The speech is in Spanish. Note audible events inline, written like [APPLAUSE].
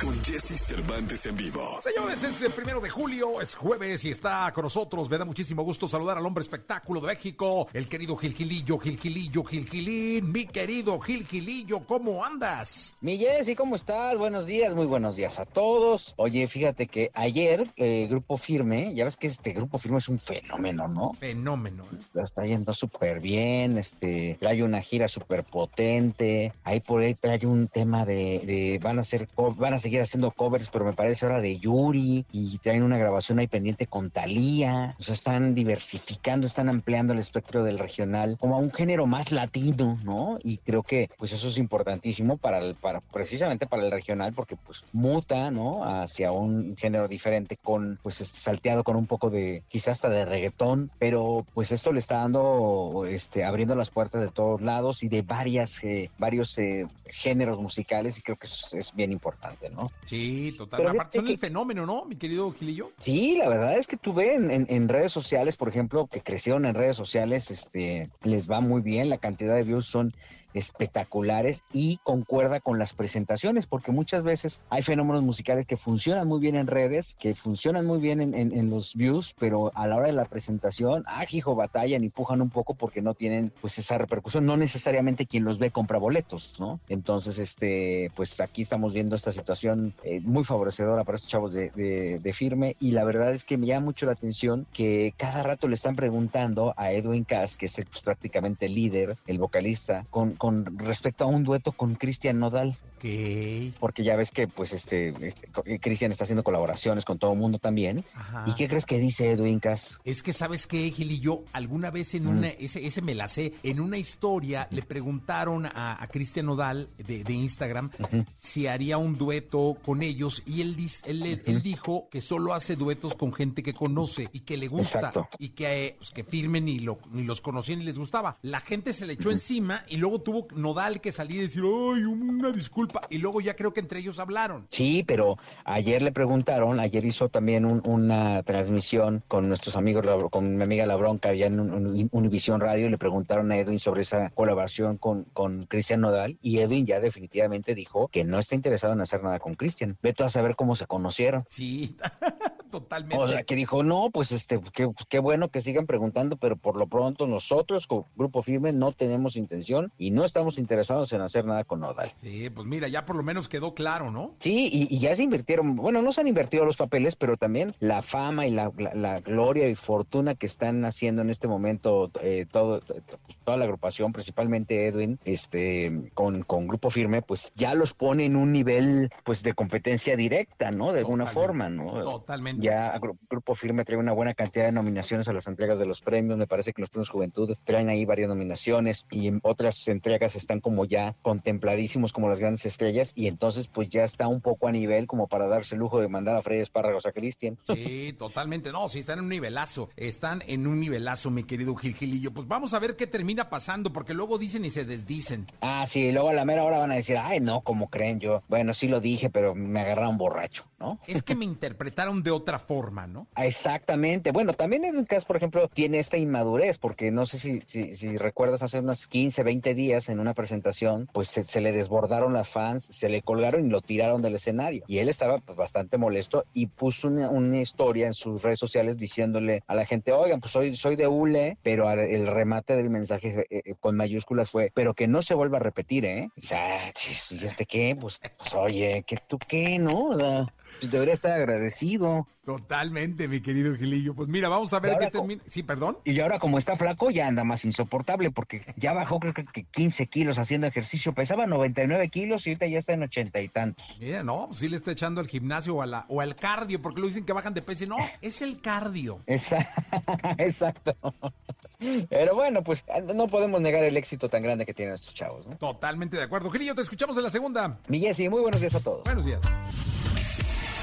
con Jesse Cervantes en vivo. Señores, es el primero de julio, es jueves y está con nosotros. Me da muchísimo gusto saludar al hombre espectáculo de México, el querido Gil Gilillo, Gil Gilillo, Gil Gilín, mi querido Gil Gilillo, ¿cómo andas? Mi Jessy, ¿cómo estás? Buenos días, muy buenos días a todos. Oye, fíjate que ayer eh, Grupo Firme, ya ves que este Grupo Firme es un fenómeno, ¿no? Fenómeno. Lo está yendo súper bien, este, trae una gira súper potente, ahí por ahí trae un tema de, de van a hacer, co- van a seguir haciendo covers, pero me parece ahora de Yuri, y traen una grabación ahí pendiente con Thalía, o sea, están diversificando, están ampliando el espectro del regional como a un género más latino, ¿no? Y creo que pues eso es importantísimo para el, para, precisamente para el regional, porque pues muta, ¿no? Hacia un género diferente con, pues este, salteado con un poco de, quizás hasta de reggaetón, pero pues esto le está dando, este, abriendo las puertas de todos lados y de varias, eh, varios eh, géneros musicales y creo que eso es, es bien importante, ¿no? Sí, total. Pero Aparte son el fenómeno, ¿no, mi querido Gilillo? Sí, la verdad es que tuve en, en- en redes sociales, por ejemplo, que crecieron en redes sociales, este, les va muy bien, la cantidad de views son espectaculares y concuerda con las presentaciones, porque muchas veces hay fenómenos musicales que funcionan muy bien en redes, que funcionan muy bien en, en- los views, pero a la hora de la presentación, ah, hijo, batallan y pujan un poco porque no tienen pues esa repercusión, no necesariamente quien los ve compra boletos, ¿no? Entonces, este, pues aquí estamos viendo esta situación eh, muy favorecedora para estos chavos de, de- de firme y la verdad es que me llama mucho la atención que cada rato le están preguntando a Edwin Cass, que es el, pues, prácticamente el líder, el vocalista, con, con respecto a un dueto con Cristian Nodal Ok. porque ya ves que pues este, este, co- Cristian está haciendo colaboraciones con todo el mundo también. Ajá. ¿Y qué crees que dice Edwin Cass? Es que, ¿sabes qué, Gilillo? Alguna vez en Mm. una, ese, ese me la sé, en una historia le preguntaron a, a Cristian Nodal de, de Instagram si haría un dueto con ellos y él, dijo que solo hace duetos con gente que conoce y que le gusta Exacto. y que, eh, pues, que firmen ni, lo, los conocían ni les gustaba. La gente se le echó encima y luego tuvo Nodal que salir y decir, ay, una disculpa. Y luego ya creo que entre ellos hablaron. Sí, pero ayer le preguntaron, ayer hizo también un- una transmisión con nuestros amigos, con mi amiga La Bronca, allá en un- un- Univisión Radio, y le preguntaron a Edwin sobre esa colaboración con, con Cristian Nodal, y Edwin ya definitivamente dijo que no está interesado en hacer nada con Cristian. Vete a saber cómo se conocieron. Sí, [LAUGHS] totalmente. O sea, que dijo, no, pues este, qué, bueno que sigan preguntando, pero por lo pronto nosotros, como Grupo Firme, no tenemos intención y no estamos interesados en hacer nada con Nodal. Sí, pues mira, ya por lo menos quedó claro, ¿no? Sí, y, y ya se invirtieron, bueno, no se han invertido los papeles, pero también la fama y la, la- la gloria y fortuna que están haciendo en este momento eh, todo, toda la agrupación, principalmente Edwin, este, con, con Grupo Firme, pues ya los pone en un nivel, pues, de competencia directa, ¿no? De alguna Totalmente. forma, ¿no? Totalmente. Ya Gru- Grupo Firme trae una buena cantidad de nominaciones a las entregas de los premios. Me parece que los premios Juventud traen ahí varias nominaciones y en otras entregas están como ya contempladísimos como las grandes estrellas y entonces pues ya está un poco a nivel como para darse el lujo de mandar a Freddy Espárragos a Cristian. Sí, totalmente. No, sí, están en un nivelazo. Están en un nivelazo, mi querido Gil Gilillo. Pues vamos a ver qué termina pasando, porque luego dicen y se desdicen. Ah, sí, luego a la mera hora van a decir, ay, no, como creen yo. Bueno, sí lo dije, pero me agarraron borracho, ¿no? Es que me interpretaron de otra forma, ¿no? [LAUGHS] Exactamente. Bueno, también Edwin Cass, por ejemplo, tiene esta inmadurez, porque no sé si, si, si recuerdas hace unos 15, 20 días en una presentación, pues se, se le desbordaron las fans, se le colgaron y lo tiraron del escenario. Y él estaba pues, bastante molesto y puso una, una historia en sus redes sociales diciéndole a la gente, oigan, pues soy, soy de ULE, pero el remate del mensaje eh, eh, con mayúsculas fue, pero que no se vuelva a repetir, ¿eh? O sea, ¿y este qué? Pues, pues oye, ¿qué tú qué, no? O sea, pues, debería estar agradecido. Totalmente, mi querido Gilillo. Pues mira, vamos a ver qué termina. Sí, perdón. Y ahora como está flaco ya anda más insoportable porque ya bajó creo que que 15 kilos haciendo ejercicio. Pesaba 99 kilos y ahorita ya está en 80 y tantos. Mira, no, pues sí le está echando al gimnasio o, a la, o al cardio, porque lo dicen que bajan de peso y no, es el cardio. [LAUGHS] Exacto. Pero bueno, pues no podemos negar el éxito tan grande que tienen estos chavos. ¿no? Totalmente de acuerdo. Gilillo, te escuchamos en la segunda. Mi Jessy, muy buenos días a todos. Buenos días.